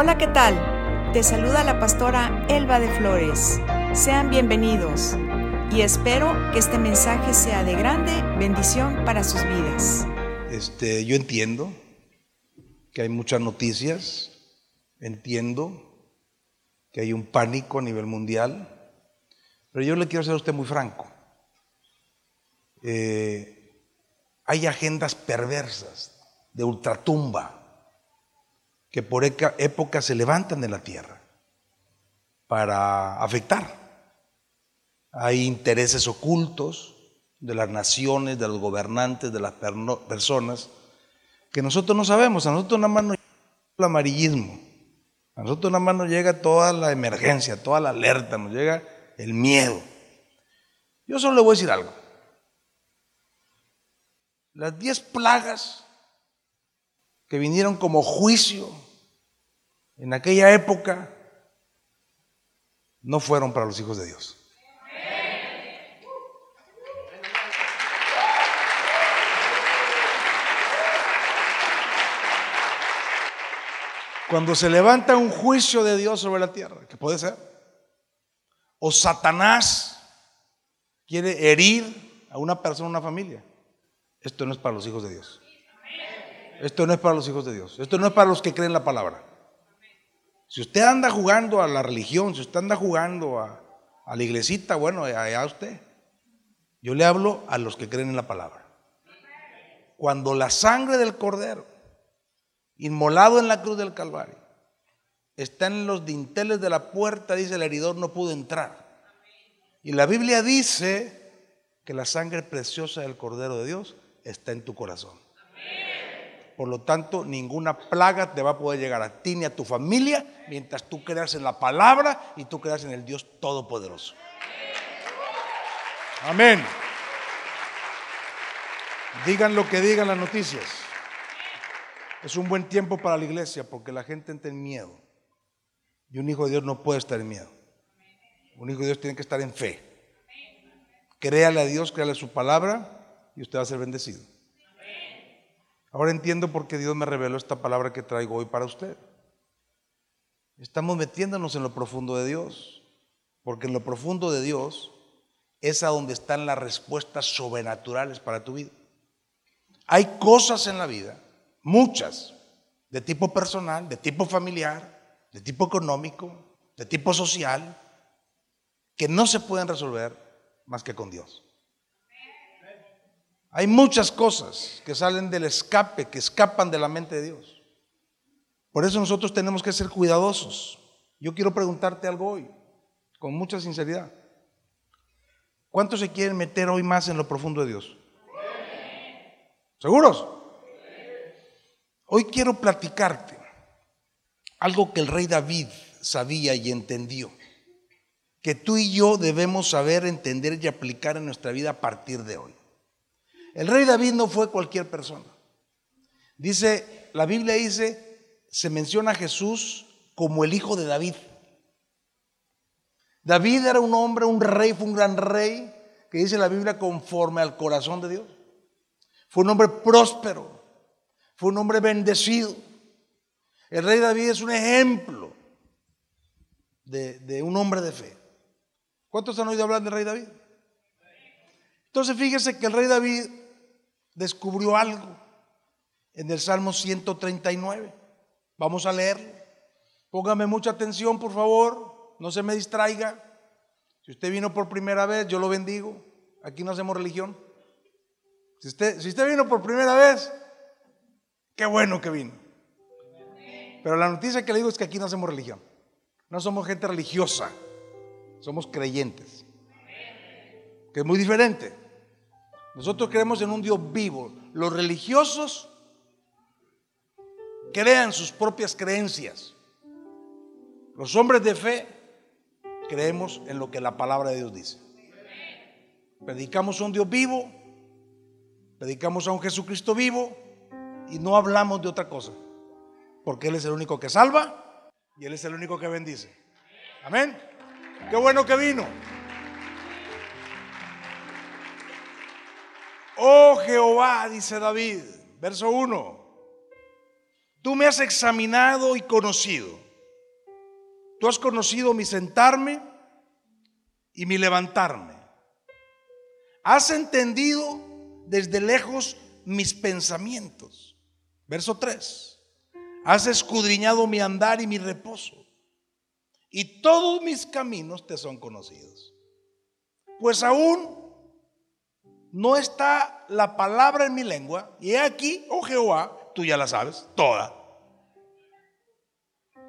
Hola, ¿qué tal? Te saluda la pastora Elba de Flores. Sean bienvenidos y espero que este mensaje sea de grande bendición para sus vidas. Este, yo entiendo que hay muchas noticias, entiendo que hay un pánico a nivel mundial, pero yo le quiero ser a usted muy franco. Eh, hay agendas perversas de ultratumba que por época se levantan de la tierra para afectar. Hay intereses ocultos de las naciones, de los gobernantes, de las personas, que nosotros no sabemos. A nosotros nada más nos llega el amarillismo, a nosotros nada más nos llega toda la emergencia, toda la alerta, nos llega el miedo. Yo solo le voy a decir algo. Las diez plagas que vinieron como juicio en aquella época no fueron para los hijos de Dios. Cuando se levanta un juicio de Dios sobre la tierra, que puede ser, o Satanás quiere herir a una persona, una familia, esto no es para los hijos de Dios. Esto no es para los hijos de Dios. Esto no es para los que creen la palabra. Si usted anda jugando a la religión, si usted anda jugando a, la iglesita, bueno, allá usted. Yo le hablo a los que creen en la palabra. Cuando la sangre del cordero, inmolado en la cruz del Calvario, está en los dinteles de la puerta, dice el heridor, no pudo entrar. Y la Biblia dice que la sangre preciosa del cordero de Dios está en tu corazón. Por lo tanto, ninguna plaga te va a poder llegar a ti ni a tu familia mientras tú creas en la palabra y tú creas en el Dios Todopoderoso. Amén. Digan lo que digan las noticias. Es un buen tiempo para la iglesia porque la gente entra en miedo. Y un hijo de Dios no puede estar en miedo. Un hijo de Dios tiene que estar en fe. Créale a Dios, créale a su palabra y usted va a ser bendecido. Ahora entiendo por qué Dios me reveló esta palabra que traigo hoy para usted. Estamos metiéndonos en lo profundo de Dios, porque en lo profundo de Dios es a donde están las respuestas sobrenaturales para tu vida. Hay cosas en la vida, muchas, de tipo personal, de tipo familiar, de tipo económico, de tipo social, que no se pueden resolver más que con Dios. Hay muchas cosas que salen del escape, que escapan de la mente de Dios. Por eso nosotros tenemos que ser cuidadosos. Yo quiero preguntarte algo hoy, con mucha sinceridad. ¿Cuántos se quieren meter hoy más en lo profundo de Dios? ¿Seguros? Hoy quiero platicarte algo que el rey David sabía y entendió, que tú y yo debemos saber, entender y aplicar en nuestra vida a partir de hoy. El rey David no fue cualquier persona. Dice, la Biblia dice, se menciona a Jesús como el hijo de David. David era un hombre, un rey, fue un gran rey, que dice la Biblia conforme al corazón de Dios. Fue un hombre próspero, fue un hombre bendecido. El rey David es un ejemplo de, de un hombre de fe. ¿Cuántos han oído hablar del rey David? Entonces fíjese que el rey David descubrió algo en el Salmo 139. Vamos a leerlo. Póngame mucha atención, por favor. No se me distraiga. Si usted vino por primera vez, yo lo bendigo. Aquí no hacemos religión. Si usted, si usted vino por primera vez, qué bueno que vino. Pero la noticia que le digo es que aquí no hacemos religión. No somos gente religiosa. Somos creyentes. Que es muy diferente. Nosotros creemos en un Dios vivo. Los religiosos crean sus propias creencias. Los hombres de fe creemos en lo que la palabra de Dios dice. Predicamos a un Dios vivo, predicamos a un Jesucristo vivo y no hablamos de otra cosa. Porque Él es el único que salva y Él es el único que bendice. Amén. Qué bueno que vino. Oh Jehová, dice David, verso 1, tú me has examinado y conocido. Tú has conocido mi sentarme y mi levantarme. Has entendido desde lejos mis pensamientos. Verso 3. Has escudriñado mi andar y mi reposo. Y todos mis caminos te son conocidos. Pues aún no está la palabra en mi lengua. Y he aquí, oh Jehová, tú ya la sabes, toda.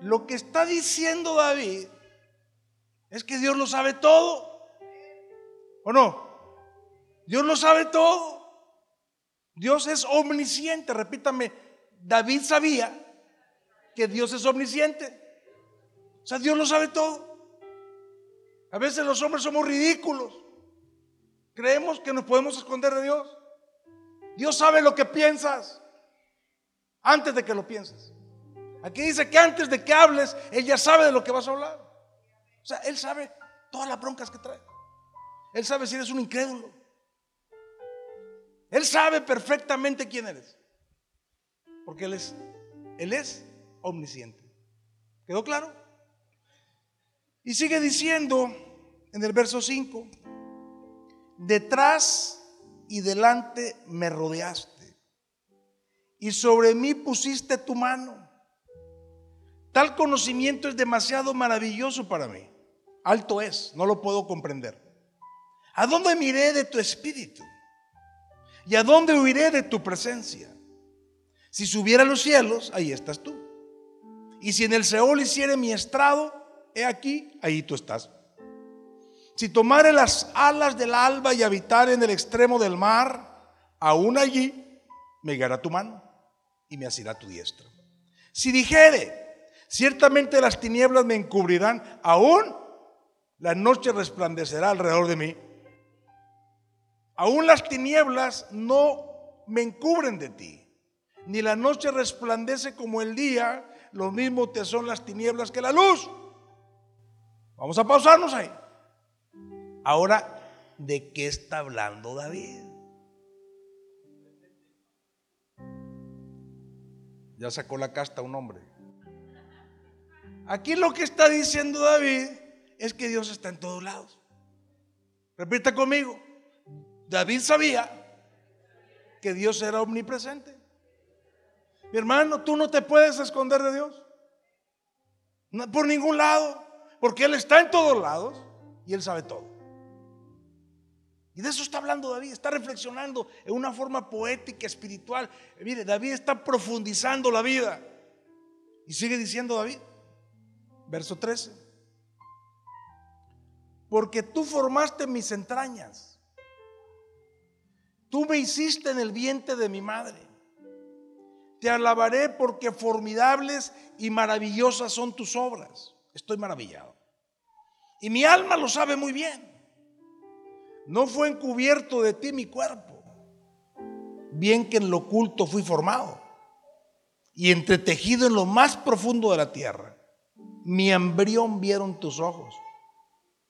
Lo que está diciendo David es que Dios lo sabe todo. ¿O no? Dios lo sabe todo. Dios es omnisciente. Repítame, David sabía que Dios es omnisciente. O sea, Dios lo sabe todo. A veces los hombres somos ridículos. Creemos que nos podemos esconder de Dios. Dios sabe lo que piensas antes de que lo pienses. Aquí dice que antes de que hables, Él ya sabe de lo que vas a hablar. O sea, Él sabe todas las broncas que trae. Él sabe si eres un incrédulo. Él sabe perfectamente quién eres. Porque Él es, Él es omnisciente. ¿Quedó claro? Y sigue diciendo en el verso 5, detrás y delante me rodeaste y sobre mí pusiste tu mano. Tal conocimiento es demasiado maravilloso para mí. Alto es, no lo puedo comprender. ¿A dónde miré de tu espíritu? ¿Y a dónde huiré de tu presencia? Si subiera a los cielos, ahí estás tú. Y si en el Seol hiciere mi estrado, he aquí, ahí tú estás. Si tomare las alas del alba y habitar en el extremo del mar, aún allí me guiará tu mano y me asirá tu diestra. Si dijere, ciertamente las tinieblas me encubrirán, aún la noche resplandecerá alrededor de mí. Aún las tinieblas no me encubren de ti, ni la noche resplandece como el día, lo mismo te son las tinieblas que la luz. Vamos a pausarnos ahí. Ahora, ¿de qué está hablando David? Ya sacó la casta un hombre. Aquí lo que está diciendo David es que Dios está en todos lados. Repita conmigo. David sabía que Dios era omnipresente. Mi hermano, tú no te puedes esconder de Dios. por ningún lado. Porque Él está en todos lados y Él sabe todo. Y de eso está hablando David, está reflexionando en una forma poética, espiritual. Mire, David está profundizando la vida. Y sigue diciendo David, verso 13, porque tú formaste mis entrañas, tú me hiciste en el vientre de mi madre. Te alabaré porque formidables y maravillosas son tus obras. Estoy maravillado. Y mi alma lo sabe muy bien. No fue encubierto de ti mi cuerpo, bien que en lo oculto fui formado y entretejido en lo más profundo de la tierra. Mi embrión vieron tus ojos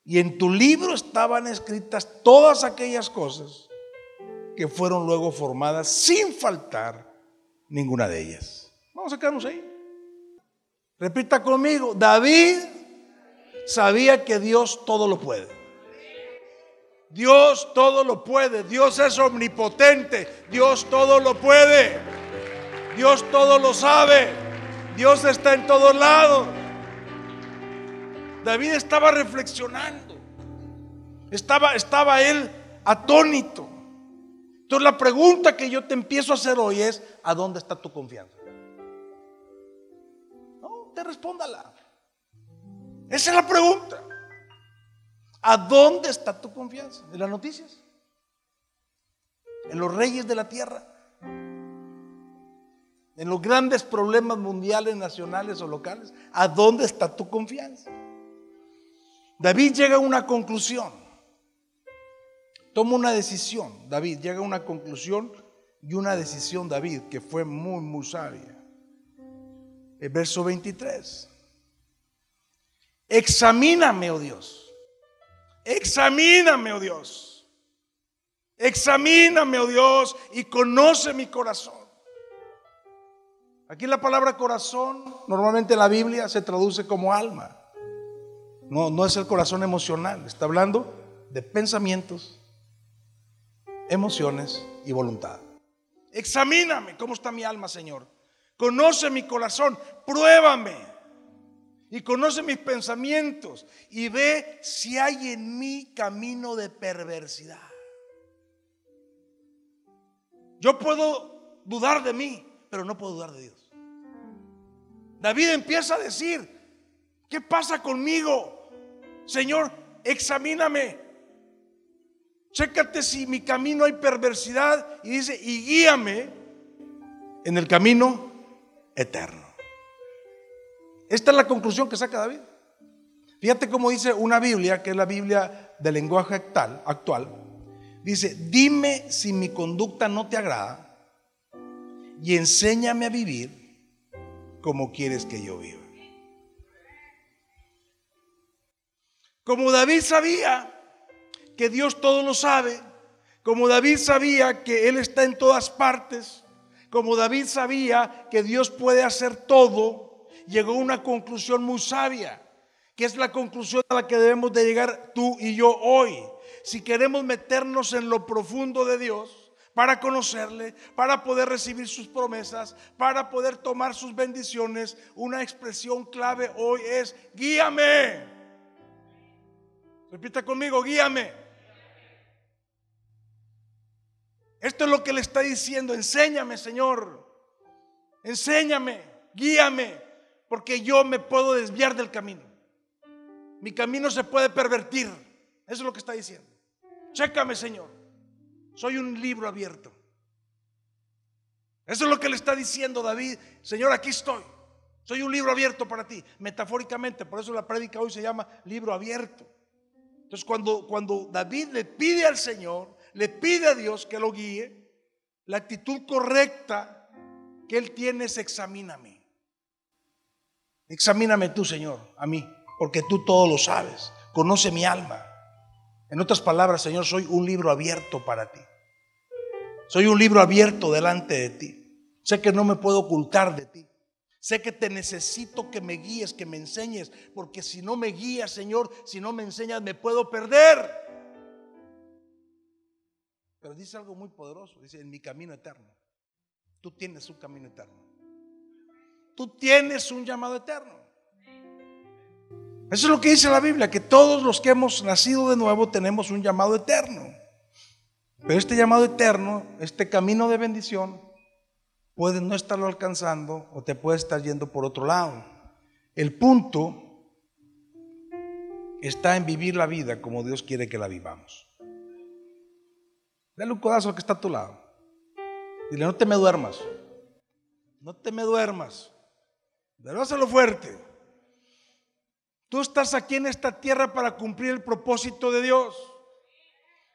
y en tu libro estaban escritas todas aquellas cosas que fueron luego formadas sin faltar ninguna de ellas. Vamos a quedarnos ahí. Repita conmigo, David sabía que Dios todo lo puede. Dios todo lo puede, Dios es omnipotente, Dios todo lo puede, Dios todo lo sabe, Dios está en todos lados. David estaba reflexionando, estaba, estaba él atónito. Entonces la pregunta que yo te empiezo a hacer hoy es, ¿a dónde está tu confianza? No, te respóndala. Esa es la pregunta. ¿A dónde está tu confianza? ¿En las noticias? ¿En los reyes de la tierra? ¿En los grandes problemas mundiales, nacionales o locales? ¿A dónde está tu confianza? David llega a una conclusión. Toma una decisión. David llega a una conclusión y una decisión, David, que fue muy, muy sabia. El verso 23. Examíname, oh Dios Examíname, oh Dios. Examíname, oh Dios, y conoce mi corazón. Aquí la palabra corazón, normalmente en la Biblia se traduce como alma. No, no es el corazón emocional, está hablando de pensamientos, emociones y voluntad. Examíname cómo está mi alma, Señor. Conoce mi corazón, pruébame. Y conoce mis pensamientos y ve si hay en mí camino de perversidad. Yo puedo dudar de mí, pero no puedo dudar de Dios. David empieza a decir, ¿qué pasa conmigo? Señor, examíname. Chécate si mi camino hay perversidad y dice, y guíame en el camino eterno. Esta es la conclusión que saca David. Fíjate cómo dice una Biblia, que es la Biblia del lenguaje actual, actual. Dice, dime si mi conducta no te agrada y enséñame a vivir como quieres que yo viva. Como David sabía que Dios todo lo sabe, como David sabía que Él está en todas partes, como David sabía que Dios puede hacer todo, llegó a una conclusión muy sabia, que es la conclusión a la que debemos de llegar tú y yo hoy. Si queremos meternos en lo profundo de Dios, para conocerle, para poder recibir sus promesas, para poder tomar sus bendiciones, una expresión clave hoy es, guíame. Repita conmigo, guíame. Esto es lo que le está diciendo, enséñame Señor, enséñame, guíame, porque yo me puedo desviar del camino. Mi camino se puede pervertir. Eso es lo que está diciendo. Chécame Señor, soy un libro abierto. Eso es lo que le está diciendo David. Señor, aquí estoy. Soy un libro abierto para ti, metafóricamente. Por eso la prédica hoy se llama libro abierto. Entonces, cuando, cuando David le pide al Señor, le pide a Dios que lo guíe, la actitud correcta que él tiene es examíname. Examíname tú, Señor, a mí, porque tú todo lo sabes. Conoce mi alma. En otras palabras, Señor, soy un libro abierto para ti. Soy un libro abierto delante de ti. Sé que no me puedo ocultar de ti. Sé que te necesito que me guíes, que me enseñes, porque si no me guías, Señor, si no me enseñas, me puedo perder. Pero dice algo muy poderoso, dice, en mi camino eterno. Tú tienes un camino eterno. Tú tienes un llamado eterno. Eso es lo que dice la Biblia, que todos los que hemos nacido de nuevo tenemos un llamado eterno. Pero este llamado eterno, este camino de bendición, puedes no estarlo alcanzando o te puede estar yendo por otro lado. El punto está en vivir la vida como Dios quiere que la vivamos. Dale un codazo al que está a tu lado. Dile, no te me duermas. No te me duermas. Pero hazlo fuerte. Tú estás aquí en esta tierra para cumplir el propósito de Dios.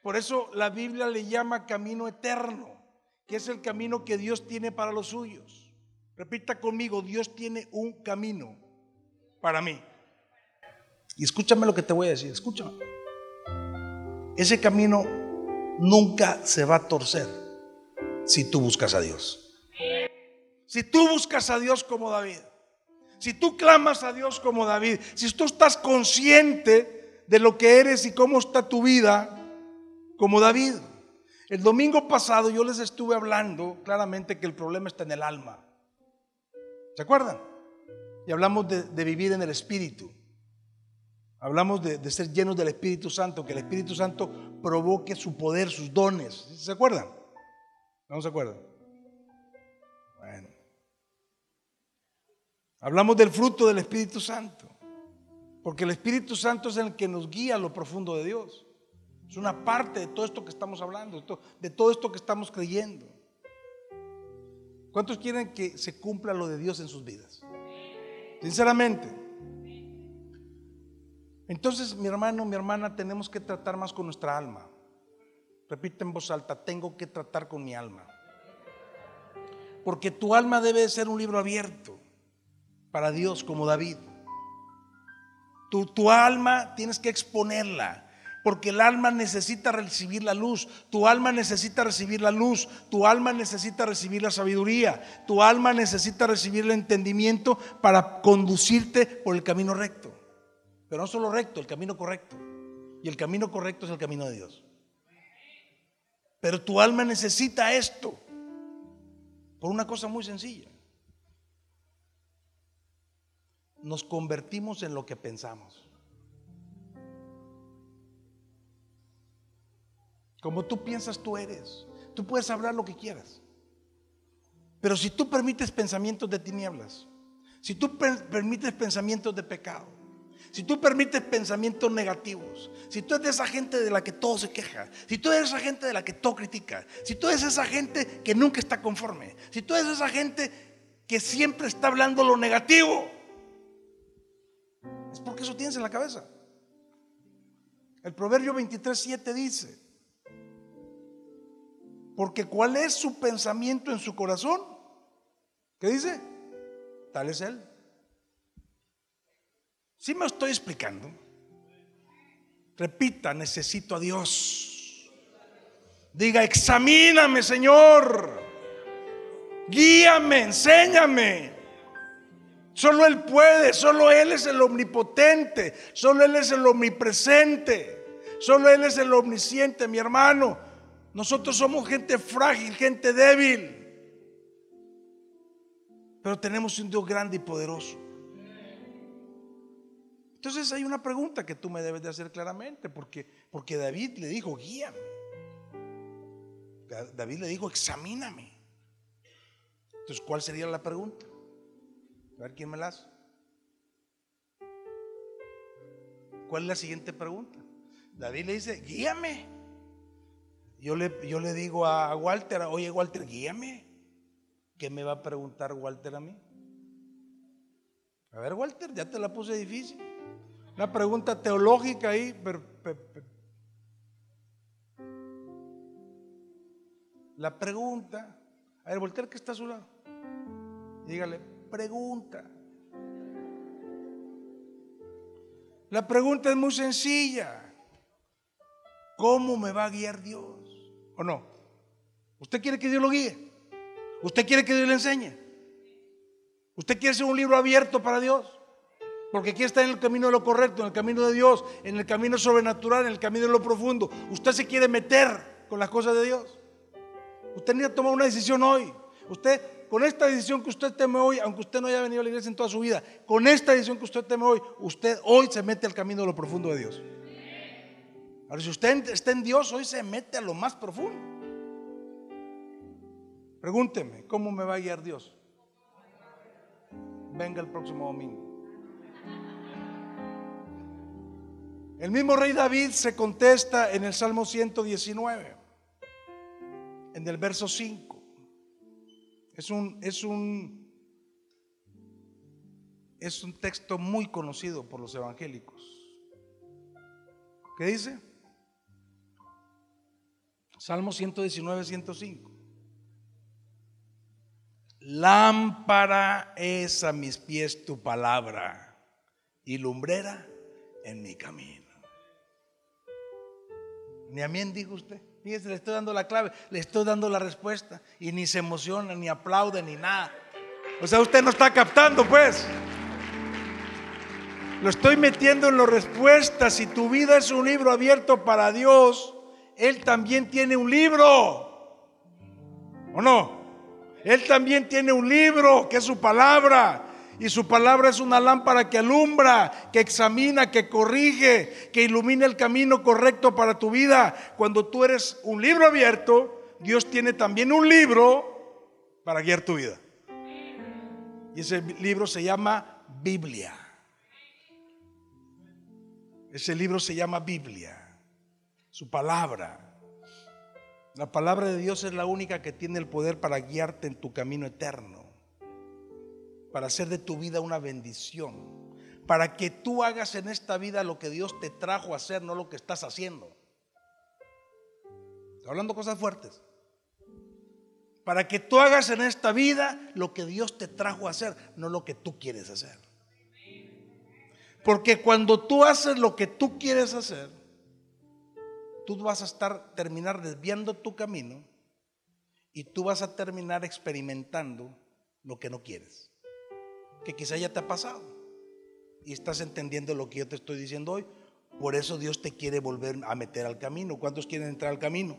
Por eso la Biblia le llama camino eterno, que es el camino que Dios tiene para los suyos. Repita conmigo, Dios tiene un camino para mí. Y escúchame lo que te voy a decir, escúchame. Ese camino nunca se va a torcer si tú buscas a Dios. Si tú buscas a Dios como David, si tú clamas a Dios como David, si tú estás consciente de lo que eres y cómo está tu vida como David. El domingo pasado yo les estuve hablando claramente que el problema está en el alma. ¿Se acuerdan? Y hablamos de, de vivir en el espíritu. Hablamos de, ser llenos del Espíritu Santo, que el Espíritu Santo provoque su poder, sus dones. ¿Se acuerdan? ¿No se acuerdan? Hablamos del fruto del Espíritu Santo, porque el Espíritu Santo es el que nos guía a lo profundo de Dios. Es una parte de todo esto que estamos hablando, de todo esto que estamos creyendo. ¿Cuántos quieren que se cumpla lo de Dios en sus vidas? Sinceramente. Entonces, mi hermano, mi hermana, tenemos que tratar más con nuestra alma. Repite en voz alta, tengo que tratar con mi alma. Porque tu alma debe ser un libro abierto para Dios, como David. Tu, tu alma tienes que exponerla porque el alma necesita recibir la luz, tu alma necesita recibir la luz, tu alma necesita recibir la sabiduría, tu alma necesita recibir el entendimiento para conducirte por el camino recto. Pero no solo recto, el camino correcto. Y el camino correcto es el camino de Dios. Pero tu alma necesita esto por una cosa muy sencilla. Nos convertimos en lo que pensamos. Como tú piensas, tú eres. Tú puedes hablar lo que quieras. Pero si tú permites pensamientos de tinieblas, si tú permites pensamientos de pecado, si tú permites pensamientos negativos, si tú eres esa gente de la que todo se queja, si tú eres esa gente de la que todo critica, si tú eres esa gente que nunca está conforme, si tú eres esa gente que siempre está hablando lo negativo, es porque eso tienes en la cabeza. El Proverbio 23, 7 dice, porque cuál es su pensamiento en su corazón, ¿qué dice? Tal es él. Si me estoy explicando? Repita, necesito a Dios. Diga, examíname, Señor. Guíame, enséñame. Solo Él puede, solo Él es el omnipotente, solo Él es el omnipresente, solo Él es el omnisciente, mi hermano. Nosotros somos gente frágil, gente débil, pero tenemos un Dios grande y poderoso. Entonces hay una pregunta que tú me debes de hacer claramente, porque, porque David le dijo, guíame. David le dijo, examíname. Entonces, ¿cuál sería la pregunta? A ver quién me la hace. ¿Cuál es la siguiente pregunta? David le dice, guíame. Yo le, yo le digo a Walter, oye Walter, guíame. ¿Qué me va a preguntar Walter a mí? A ver, Walter, ya te la puse difícil. Una pregunta teológica ahí. la pregunta, a ver, voltea que está a su lado. Dígale, pregunta. La pregunta es muy sencilla. ¿Cómo me va a guiar Dios? ¿O no? ¿Usted quiere que Dios lo guíe? ¿Usted quiere que Dios le enseñe? ¿Usted quiere ser un libro abierto para Dios? Porque aquí está en el camino de lo correcto, en el camino de Dios, en el camino sobrenatural, en el camino de lo profundo. Usted se quiere meter con las cosas de Dios. Usted necesita tomar una decisión hoy. Usted, con esta decisión que usted teme hoy, aunque usted no haya venido a la iglesia en toda su vida, con esta decisión que usted teme hoy, usted hoy se mete al camino de lo profundo de Dios. Ahora, si usted está en Dios, hoy se mete a lo más profundo. Pregúnteme, ¿cómo me va a guiar Dios? Venga el próximo domingo. El mismo rey David se contesta en el Salmo 119, en el verso 5. Es un, es un, es un texto muy conocido por los evangélicos. ¿Qué dice? Salmo 119, 105. Lámpara es a mis pies tu palabra y lumbrera en mi camino. Ni amén, dijo usted. Fíjese, le estoy dando la clave, le estoy dando la respuesta. Y ni se emociona, ni aplaude, ni nada. O sea, usted no está captando, pues. Lo estoy metiendo en la respuesta. Si tu vida es un libro abierto para Dios, Él también tiene un libro. ¿O no? Él también tiene un libro que es su palabra. Y su palabra es una lámpara que alumbra, que examina, que corrige, que ilumina el camino correcto para tu vida. Cuando tú eres un libro abierto, Dios tiene también un libro para guiar tu vida. Y ese libro se llama Biblia. Ese libro se llama Biblia. Su palabra. La palabra de Dios es la única que tiene el poder para guiarte en tu camino eterno para hacer de tu vida una bendición, para que tú hagas en esta vida lo que Dios te trajo a hacer, no lo que estás haciendo. Estoy hablando cosas fuertes. Para que tú hagas en esta vida lo que Dios te trajo a hacer, no lo que tú quieres hacer. Porque cuando tú haces lo que tú quieres hacer, tú vas a estar terminar desviando tu camino y tú vas a terminar experimentando lo que no quieres que quizá ya te ha pasado. y estás entendiendo lo que yo te estoy diciendo hoy. Por eso Dios te quiere volver a meter al camino. ¿Cuántos quieren entrar al camino?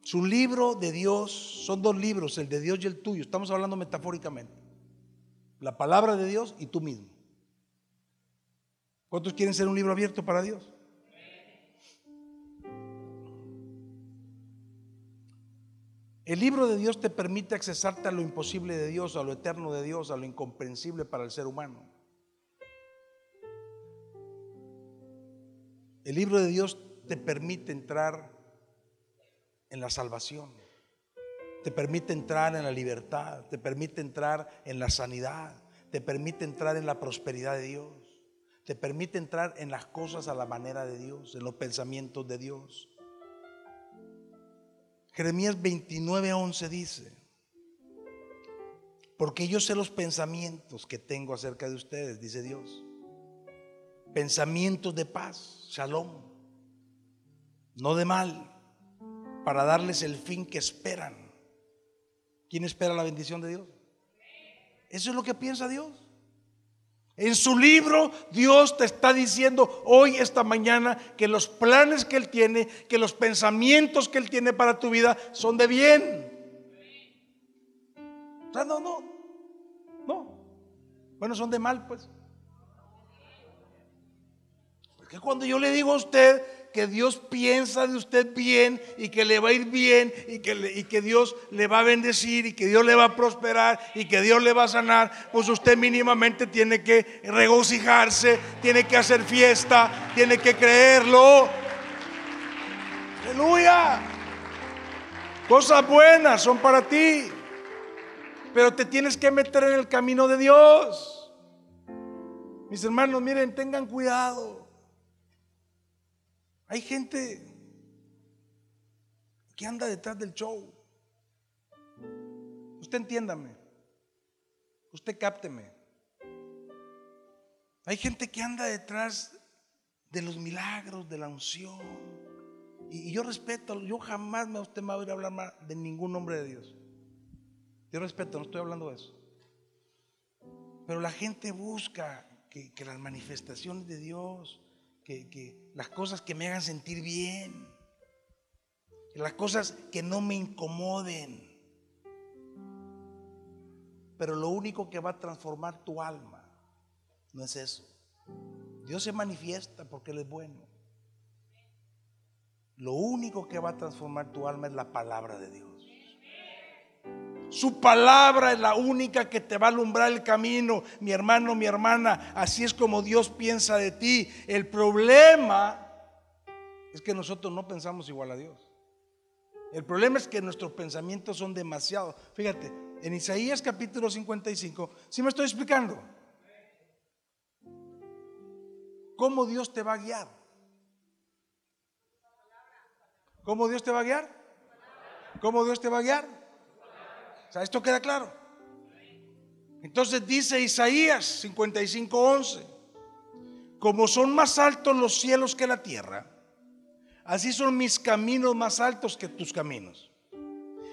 Su libro de Dios son dos libros, el de Dios y el tuyo. Estamos hablando metafóricamente. La palabra de Dios y tú mismo. ¿Cuántos quieren ser un libro abierto para Dios? El libro de Dios te permite accesarte a lo imposible de Dios, a lo eterno de Dios, a lo incomprensible para el ser humano. El libro de Dios te permite entrar en la salvación, te permite entrar en la libertad, te permite entrar en la sanidad, te permite entrar en la prosperidad de Dios, te permite entrar en las cosas a la manera de Dios, en los pensamientos de Dios. Jeremías 29:11 dice, porque yo sé los pensamientos que tengo acerca de ustedes, dice Dios. Pensamientos de paz, shalom, no de mal, para darles el fin que esperan. ¿Quién espera la bendición de Dios? Eso es lo que piensa Dios. En su libro Dios te está diciendo hoy, esta mañana, que los planes que Él tiene, que los pensamientos que Él tiene para tu vida son de bien. O sea, no, no, no. Bueno, son de mal, pues. Porque cuando yo le digo a usted que Dios piensa de usted bien y que le va a ir bien y que, y que Dios le va a bendecir y que Dios le va a prosperar y que Dios le va a sanar, pues usted mínimamente tiene que regocijarse, tiene que hacer fiesta, tiene que creerlo. Aleluya. Cosas buenas son para ti, pero te tienes que meter en el camino de Dios. Mis hermanos, miren, tengan cuidado. Hay gente que anda detrás del show. Usted entiéndame. Usted cápteme. Hay gente que anda detrás de los milagros, de la unción. Y, yo respeto, yo jamás me usted va a oír hablar más de ningún nombre de Dios. Yo respeto, no estoy hablando de eso. Pero la gente busca que las manifestaciones de Dios, que, las cosas que me hagan sentir bien, las cosas que no me incomoden. Pero lo único que va a transformar tu alma no es eso. Dios se manifiesta porque Él es bueno. Lo único que va a transformar tu alma es la palabra de Dios. Su palabra es la única que te va a alumbrar el camino, mi hermano, mi hermana. Así es como Dios piensa de ti. El problema es que nosotros no pensamos igual a Dios. El problema es que nuestros pensamientos son demasiado. Fíjate, en Isaías capítulo 55, si me estoy explicando? ¿Cómo Dios te va a guiar? ¿Cómo Dios te va a guiar? ¿Cómo Dios te va a guiar? Esto queda claro. Entonces dice Isaías 55:11, como son más altos los cielos que la tierra, así son mis caminos más altos que tus caminos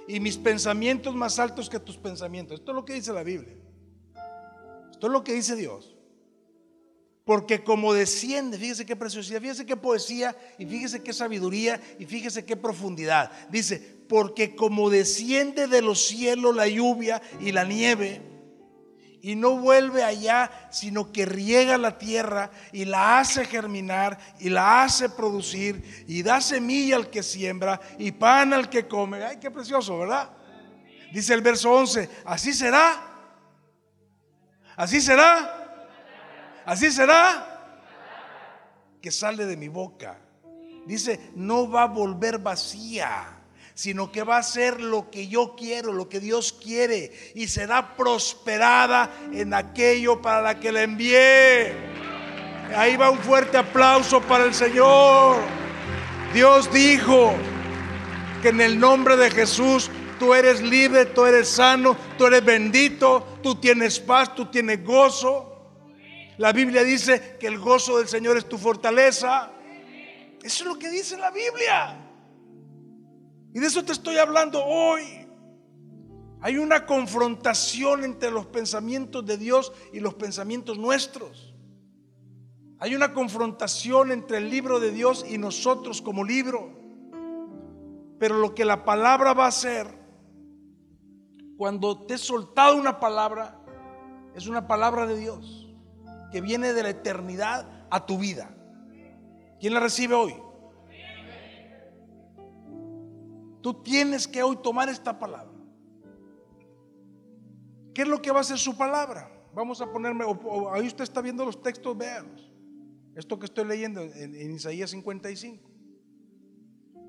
y mis pensamientos más altos que tus pensamientos. Esto es lo que dice la Biblia. Esto es lo que dice Dios. Porque como desciende, fíjese qué preciosidad, fíjese qué poesía y fíjese qué sabiduría y fíjese qué profundidad. Dice, porque como desciende de los cielos la lluvia y la nieve y no vuelve allá, sino que riega la tierra y la hace germinar y la hace producir y da semilla al que siembra y pan al que come. Ay, qué precioso, ¿verdad? Dice el verso 11, así será. Así será Así será que sale de mi boca. Dice, no va a volver vacía, sino que va a ser lo que yo quiero, lo que Dios quiere, y será prosperada en aquello para la que la envié. Ahí va un fuerte aplauso para el Señor. Dios dijo que en el nombre de Jesús tú eres libre, tú eres sano, tú eres bendito, tú tienes paz, tú tienes gozo. La Biblia dice que el gozo del Señor es tu fortaleza. Eso es lo que dice la Biblia. Y de eso te estoy hablando hoy. Hay una confrontación entre los pensamientos de Dios y los pensamientos nuestros. Hay una confrontación entre el libro de Dios y nosotros como libro. Pero lo que la palabra va a hacer, cuando te he soltado una palabra, es una palabra de Dios que viene de la eternidad a tu vida. ¿Quién la recibe hoy? Tú tienes que hoy tomar esta palabra. ¿Qué es lo que va a hacer su palabra? Vamos a ponerme, ahí usted está viendo los textos, véanlos. Esto que estoy leyendo en, en, Isaías 55.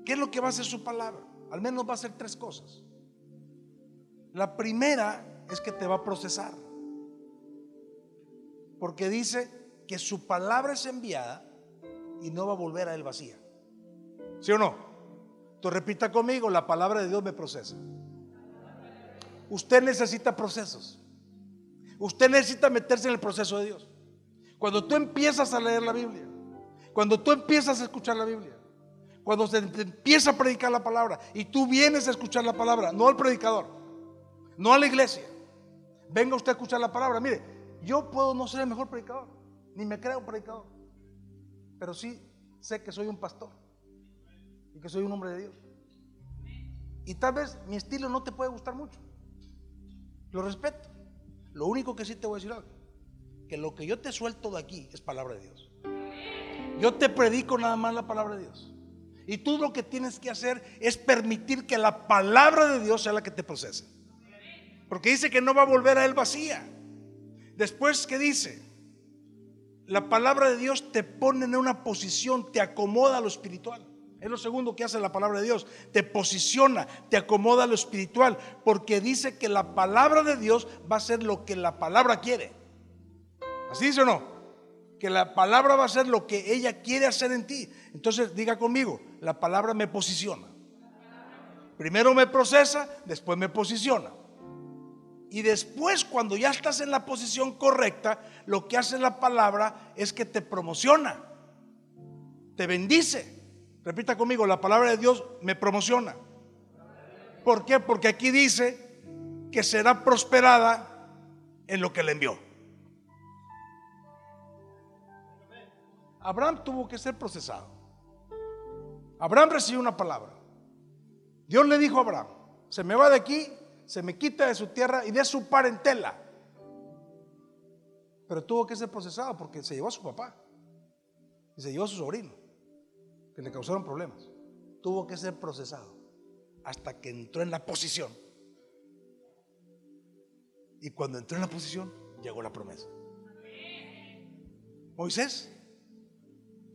¿Qué es lo que va a hacer su palabra? Al menos va a hacer tres cosas. La primera es que te va a procesar. Porque dice que su palabra es enviada y no va a volver a él vacía. ¿Sí o no? Tú repita conmigo, la palabra de Dios me procesa. Usted necesita procesos. Usted necesita meterse en el proceso de Dios. Cuando tú empiezas a leer la Biblia, cuando tú empiezas a escuchar la Biblia, cuando se empieza a predicar la palabra y tú vienes a escuchar la palabra, no al predicador, no a la iglesia, venga usted a escuchar la palabra. Mire, yo puedo no ser el mejor predicador, ni me creo predicador, pero sí sé que soy un pastor y que soy un hombre de Dios. Y tal vez mi estilo no te puede gustar mucho. Lo respeto. Lo único que sí te voy a decir algo, que lo que yo te suelto de aquí es palabra de Dios. Yo te predico nada más la palabra de Dios. Y tú lo que tienes que hacer es permitir que la palabra de Dios sea la que te procese. Porque dice que no va a volver a él vacía. Después que dice, la palabra de Dios te pone en una posición, te acomoda a lo espiritual. Es lo segundo que hace la palabra de Dios. Te posiciona, te acomoda a lo espiritual, porque dice que la palabra de Dios va a ser lo que la palabra quiere. ¿Así dice o no? Que la palabra va a ser lo que ella quiere hacer en ti. Entonces diga conmigo, la palabra me posiciona. Primero me procesa, después me posiciona. Y después, cuando ya estás en la posición correcta, lo que hace la palabra es que te promociona, te bendice. Repita conmigo, la palabra de Dios me promociona. ¿Por qué? Porque aquí dice que será prosperada en lo que le envió. Abraham tuvo que ser procesado. Abraham recibió una palabra. Dios le dijo a Abraham, se me va de aquí, se me quita de su tierra y de su parentela. Pero tuvo que ser procesado porque se llevó a su papá y se llevó a su sobrino que le causaron problemas. Tuvo que ser procesado hasta que entró en la posición. Y cuando entró en la posición, llegó la promesa. Moisés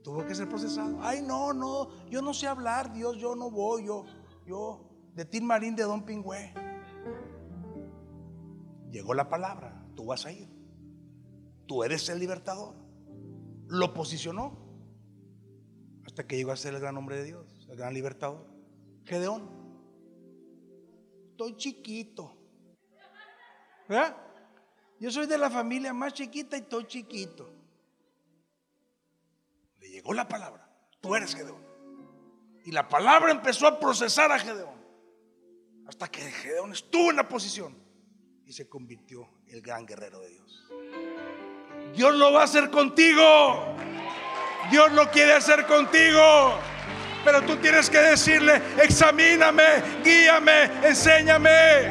tuvo que ser procesado. Ay, no, no, yo no sé hablar, Dios, yo no voy, yo, yo, de Tim Marín de Don Pingüe. Llegó la palabra, tú vas a ir. Tú eres el libertador. Lo posicionó hasta que llegó a ser el gran hombre de Dios, el gran libertador. Gedeón. Estoy chiquito. ¿Verdad? Yo soy de la familia más chiquita y estoy chiquito. Le llegó la palabra. Tú eres Gedeón. Y la palabra empezó a procesar a Gedeón. Hasta que Gedeón estuvo en la posición y se convirtió el gran guerrero de Dios. Dios lo va a hacer contigo. Dios lo quiere hacer contigo. Pero tú tienes que decirle, examíname, guíame, enséñame.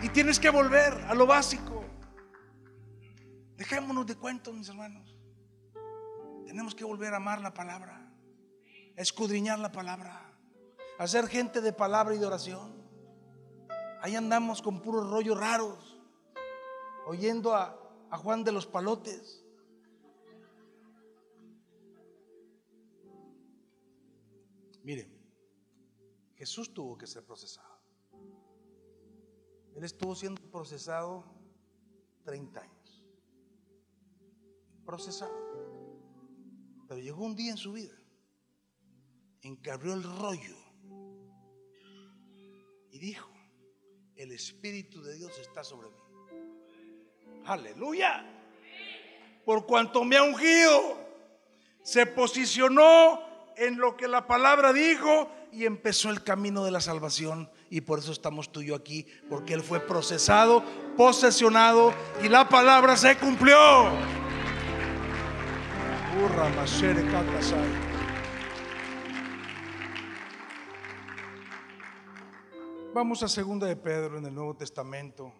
Y tienes que volver a lo básico. Dejémonos de cuentos, mis hermanos. Tenemos que volver a amar la palabra, a escudriñar la palabra, a ser gente de palabra y de oración. Ahí andamos con puros rollos raros, oyendo a, Juan de los Palotes. Miren, Jesús tuvo que ser procesado. Él estuvo siendo procesado 30 años. Procesado. Pero llegó un día en su vida en que abrió el rollo y dijo, el Espíritu de Dios está sobre mí. Aleluya. Por cuanto me ha ungido, se posicionó en lo que la palabra dijo y empezó el camino de la salvación y por eso estamos tú y yo aquí, porque Él fue procesado, posesionado y la palabra se cumplió. Vamos a segunda de Pedro en el Nuevo Testamento,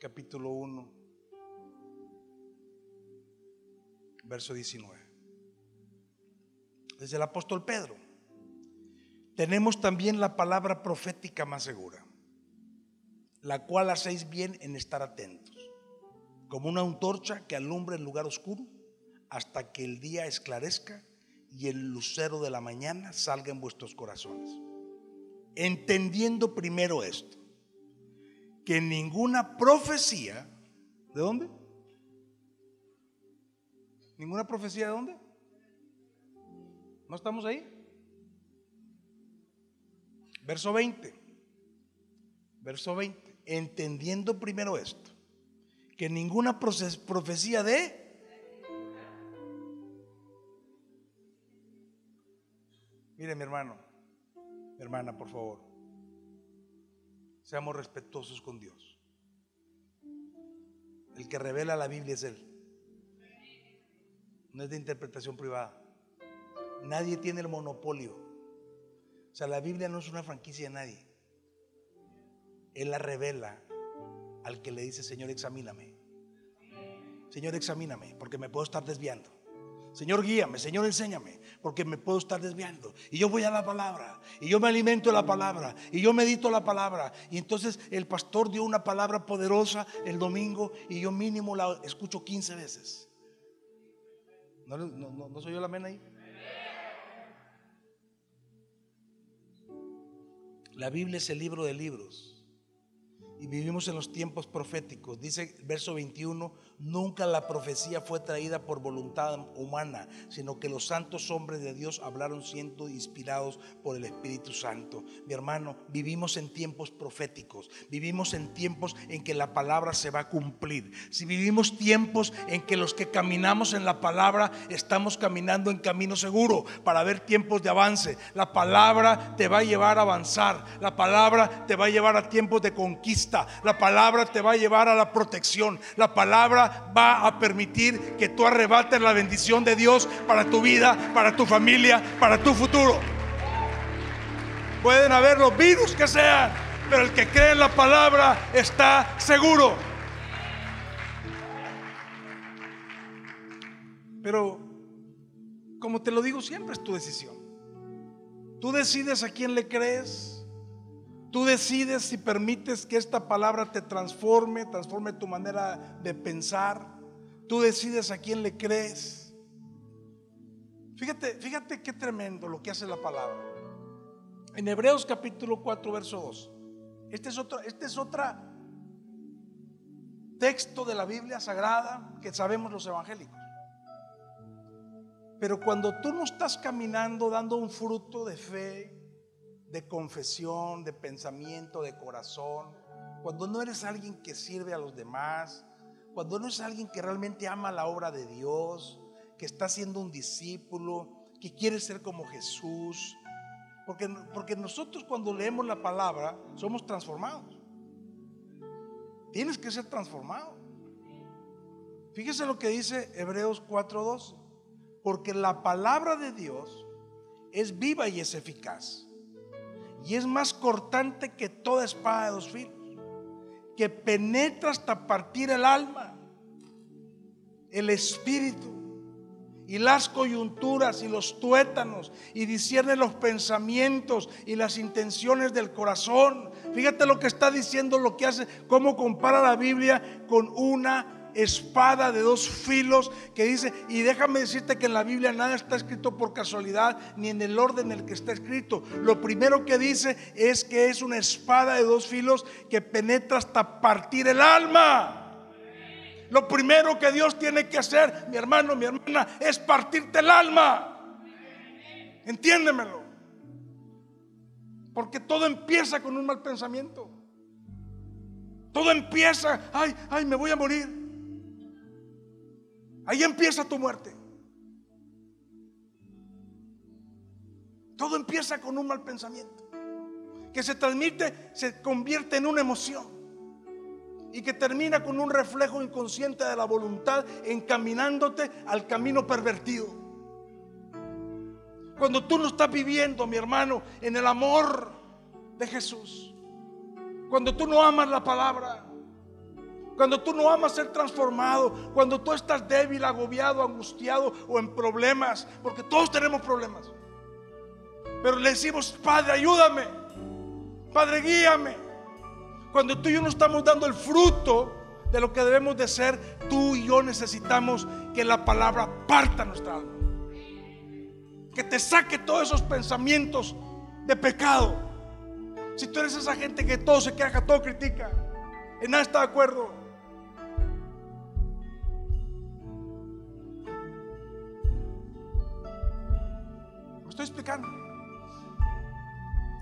capítulo 1, verso 19. Desde el apóstol Pedro. Tenemos también la palabra profética más segura, la cual hacéis bien en estar atentos, como una antorcha que alumbra el lugar oscuro hasta que el día esclarezca y el lucero de la mañana salga en vuestros corazones entendiendo primero esto, que ninguna profecía, ¿de dónde? ¿Ninguna profecía de dónde? ¿No estamos ahí? Verso 20. Verso 20. Entendiendo primero esto, que ninguna profecía de... Mire mi hermano, hermana, por favor. Seamos respetuosos con Dios. El que revela la Biblia es Él. No es de interpretación privada. Nadie tiene el monopolio. O sea, la Biblia no es una franquicia de nadie. Él la revela al que le dice, Señor, examíname. Señor, examíname, porque me puedo estar desviando. Señor, guíame, Señor, enséñame, porque me puedo estar desviando. Y yo voy a la palabra, y yo me alimento de la palabra, y yo medito la palabra. Y entonces el pastor dio una palabra poderosa el domingo, y yo mínimo la escucho 15 veces. ¿No, no, soy yo la mena ahí? La Biblia es el libro de libros. Y vivimos en los tiempos proféticos. Dice verso 21, Nunca la profecía fue traída por voluntad humana, sino que los santos hombres de Dios hablaron siendo inspirados por el Espíritu Santo. Mi hermano, vivimos en tiempos proféticos, vivimos en tiempos en que la palabra se va a cumplir. Si vivimos tiempos en que los que caminamos en la palabra estamos caminando en camino seguro para ver tiempos de avance, la palabra te va a llevar a avanzar, la palabra te va a llevar a tiempos de conquista, la palabra te va a llevar a la protección, la palabra va a permitir que tú arrebates la bendición de Dios para tu vida, para tu familia, para tu futuro. Pueden haber los virus que sean, pero el que cree en la palabra está seguro. Pero, como te lo digo siempre, es tu decisión. Tú decides a quién le crees. Tú decides si permites que esta palabra te transforme, transforme tu manera de pensar. Tú decides a quién le crees. Fíjate, fíjate qué tremendo lo que hace la palabra. En Hebreos capítulo 4, verso 2. Este es otro, este es texto de la Biblia sagrada que sabemos los evangélicos. Pero cuando tú no estás caminando dando un fruto de fe, de confesión, de pensamiento, de corazón, cuando no eres alguien que sirve a los demás, cuando no es alguien que realmente ama la obra de Dios, que está siendo un discípulo, que quiere ser como Jesús, porque, porque nosotros cuando leemos la palabra somos transformados. Tienes que ser transformado. Fíjese lo que dice Hebreos 4:2, porque la palabra de Dios es viva y es eficaz y es más cortante que toda espada de dos filos, que penetra hasta partir el alma, el espíritu y las coyunturas y los tuétanos y discierne los pensamientos y las intenciones del corazón. Fíjate lo que está diciendo, lo que hace, cómo compara la Biblia con una espada de dos filos que dice, y déjame decirte que en la Biblia nada está escrito por casualidad ni en el orden en el que está escrito. Lo primero que dice es que es una espada de dos filos que penetra hasta partir el alma. Lo primero que Dios tiene que hacer, mi hermano, mi hermana, es partirte el alma. Entiéndemelo. Porque todo empieza con un mal pensamiento. Todo empieza, ay, ay, me voy a morir. Ahí empieza tu muerte. Todo empieza con un mal pensamiento. Que se transmite, se convierte en una emoción. Y que termina con un reflejo inconsciente de la voluntad encaminándote al camino pervertido. Cuando tú no estás viviendo, mi hermano, en el amor de Jesús. Cuando tú no amas la palabra cuando tú no amas ser transformado, cuando tú estás débil, agobiado, angustiado o en problemas, porque todos tenemos problemas. Pero le decimos, Padre, ayúdame, Padre, guíame. Cuando tú y yo no estamos dando el fruto de lo que debemos de ser, tú y yo necesitamos que la palabra parta nuestra alma. Que te saque todos esos pensamientos de pecado. Si tú eres esa gente que todo se queja, todo critica, en nada está de acuerdo, estoy explicando.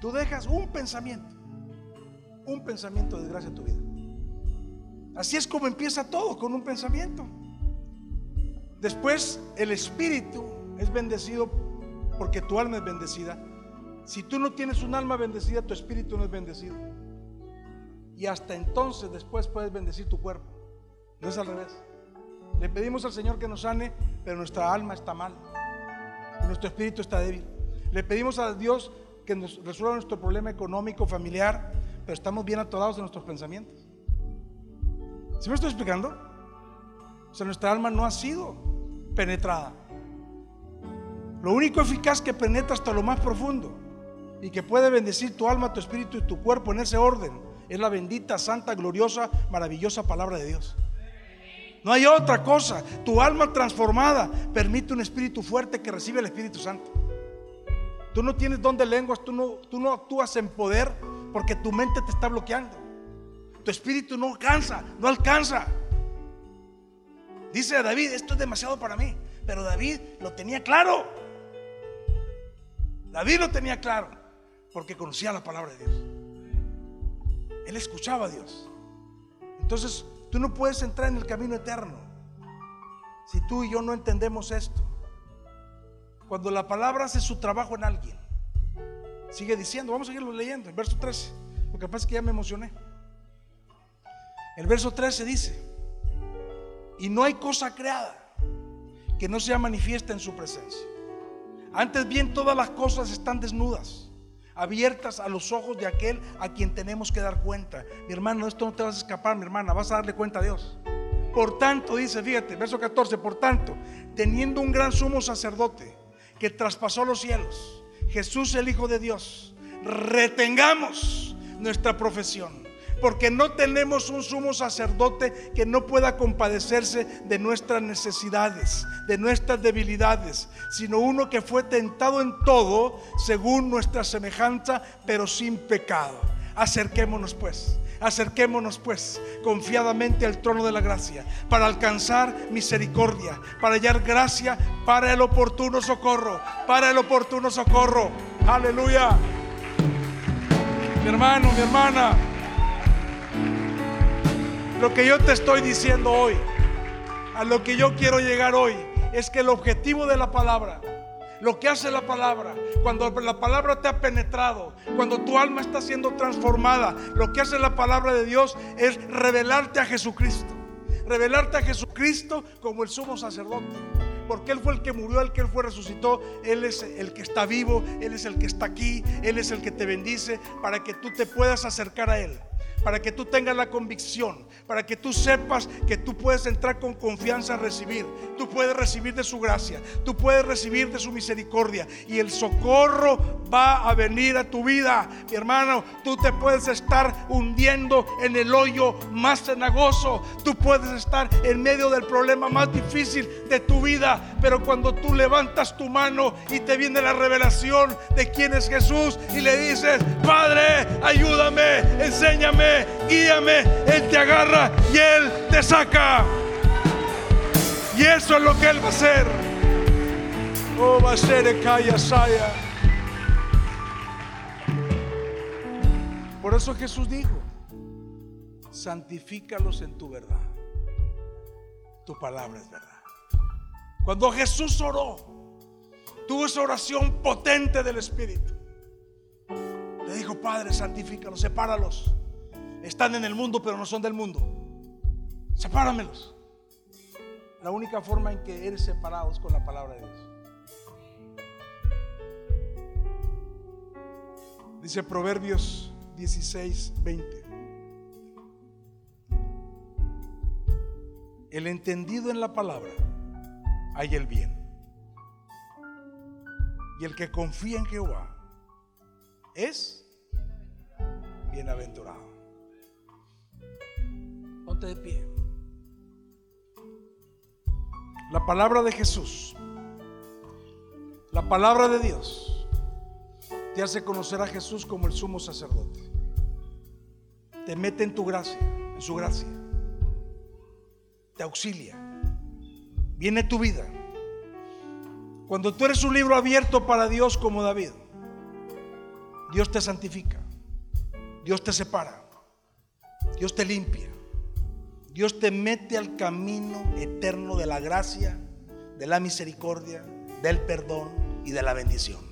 Tú dejas un pensamiento, un pensamiento de desgracia en tu vida. Así es como empieza todo, con un pensamiento. Después el espíritu es bendecido porque tu alma es bendecida. Si tú no tienes un alma bendecida, tu espíritu no es bendecido. Y hasta entonces después puedes bendecir tu cuerpo. No es al revés. Le pedimos al Señor que nos sane, pero nuestra alma está mal nuestro espíritu está débil. Le pedimos a Dios que nos resuelva nuestro problema económico, familiar, pero estamos bien atorados en nuestros pensamientos. ¿Sí me estoy explicando? O sea, nuestra alma no ha sido penetrada. Lo único eficaz que penetra hasta lo más profundo y que puede bendecir tu alma, tu espíritu y tu cuerpo en ese orden es la bendita, santa, gloriosa, maravillosa palabra de Dios. No hay otra cosa. Tu alma transformada permite un espíritu fuerte que recibe el Espíritu Santo. Tú no tienes don de lenguas, tú no, tú no actúas en poder porque tu mente te está bloqueando. Tu espíritu no alcanza, no alcanza. Dice David, esto es demasiado para mí. Pero David lo tenía claro. David lo tenía claro porque conocía la palabra de Dios. Él escuchaba a Dios. Entonces Tú no puedes entrar en el camino eterno si tú y yo no entendemos esto. Cuando la palabra hace su trabajo en alguien, sigue diciendo, vamos a seguirlo leyendo, el verso 13. Lo que pasa es que ya me emocioné. El verso 13 dice, y no hay cosa creada que no sea manifiesta en su presencia. Antes bien todas las cosas están desnudas abiertas a los ojos de aquel a quien tenemos que dar cuenta. Mi hermano, esto no te vas a escapar, mi hermana, vas a darle cuenta a Dios. Por tanto, dice, fíjate, verso 14, por tanto, teniendo un gran sumo sacerdote que traspasó los cielos, Jesús el Hijo de Dios, retengamos nuestra profesión porque no tenemos un sumo sacerdote que no pueda compadecerse de nuestras necesidades, de nuestras debilidades, sino uno que fue tentado en todo según nuestra semejanza, pero sin pecado. Acerquémonos pues, acerquémonos pues confiadamente al trono de la gracia para alcanzar misericordia, para hallar gracia para el oportuno socorro, para el oportuno socorro. Aleluya. Mi hermano, mi hermana. Lo que yo te estoy diciendo hoy, a lo que yo quiero llegar hoy, es que el objetivo de la palabra, lo que hace la palabra, cuando la palabra te ha penetrado, cuando tu alma está siendo transformada, lo que hace la palabra de Dios es revelarte a Jesucristo. Revelarte a Jesucristo como el sumo sacerdote porque Él fue el que murió, el que Él fue resucitó, Él es el que está vivo, Él es el que está aquí, Él es el que te bendice para que tú te puedas acercar a Él para que tú tengas la convicción, para que tú sepas que tú puedes entrar con confianza a recibir. Tú puedes recibir de su gracia, tú puedes recibir de su misericordia y el socorro va a venir a tu vida. Mi hermano, tú te puedes estar hundiendo en el hoyo más cenagoso, tú puedes estar en medio del problema más difícil de tu vida, pero cuando tú levantas tu mano y te viene la revelación de quién es Jesús y le dices, Padre, ayúdame, enséñame guíame, Él te agarra y Él te saca. Y eso es lo que Él va a hacer. Oh, va a ser Saya. Por eso Jesús dijo, santifícalos en tu verdad. Tu palabra es verdad. Cuando Jesús oró, tuvo esa oración potente del Espíritu. Le dijo, Padre, santifícalos, sepáralos. Están en el mundo, pero no son del mundo. Sepáramelos. La única forma en que eres separado es con la palabra de Dios. Dice Proverbios 16, 20. El entendido en la palabra hay el bien. Y el que confía en Jehová es bienaventurado. De pie. La palabra de Jesús, la palabra de Dios, te hace conocer a Jesús como el sumo sacerdote. Te mete en tu gracia, en su gracia. Te auxilia. Viene tu vida. Cuando tú eres un libro abierto para Dios como David, Dios te santifica, Dios te separa, Dios te limpia, Dios te mete al camino eterno de la gracia, de la misericordia, del perdón y de la bendición.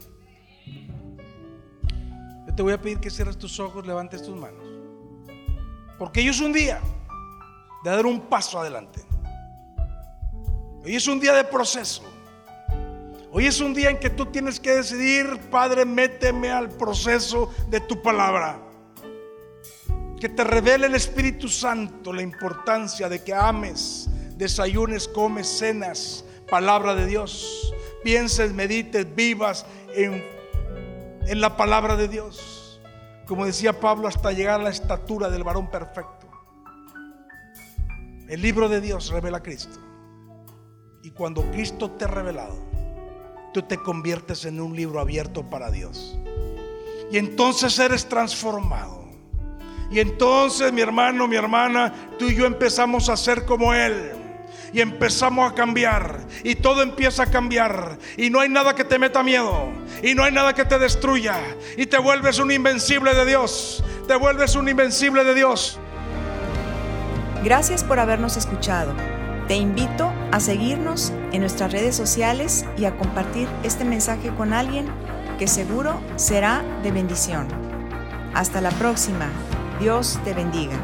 Yo te voy a pedir que cierres tus ojos, levantes tus manos. Porque hoy es un día de dar un paso adelante. Hoy es un día de proceso. Hoy es un día en que tú tienes que decidir, Padre, méteme al proceso de tu palabra. Que te revele el Espíritu Santo la importancia de que ames, desayunes, comes, cenas, palabra de Dios. Pienses, medites, vivas en, en la palabra de Dios. Como decía Pablo, hasta llegar a la estatura del varón perfecto. El libro de Dios revela a Cristo. Y cuando Cristo te ha revelado, tú te conviertes en un libro abierto para Dios. Y entonces eres transformado. Y entonces, mi hermano, mi hermana, tú y yo empezamos a ser como Él. Y empezamos a cambiar. Y todo empieza a cambiar. Y no hay nada que te meta miedo. Y no hay nada que te destruya. Y te vuelves un invencible de Dios. Te vuelves un invencible de Dios. Gracias por habernos escuchado. Te invito a seguirnos en nuestras redes sociales y a compartir este mensaje con alguien que seguro será de bendición. Hasta la próxima. Dios te bendiga.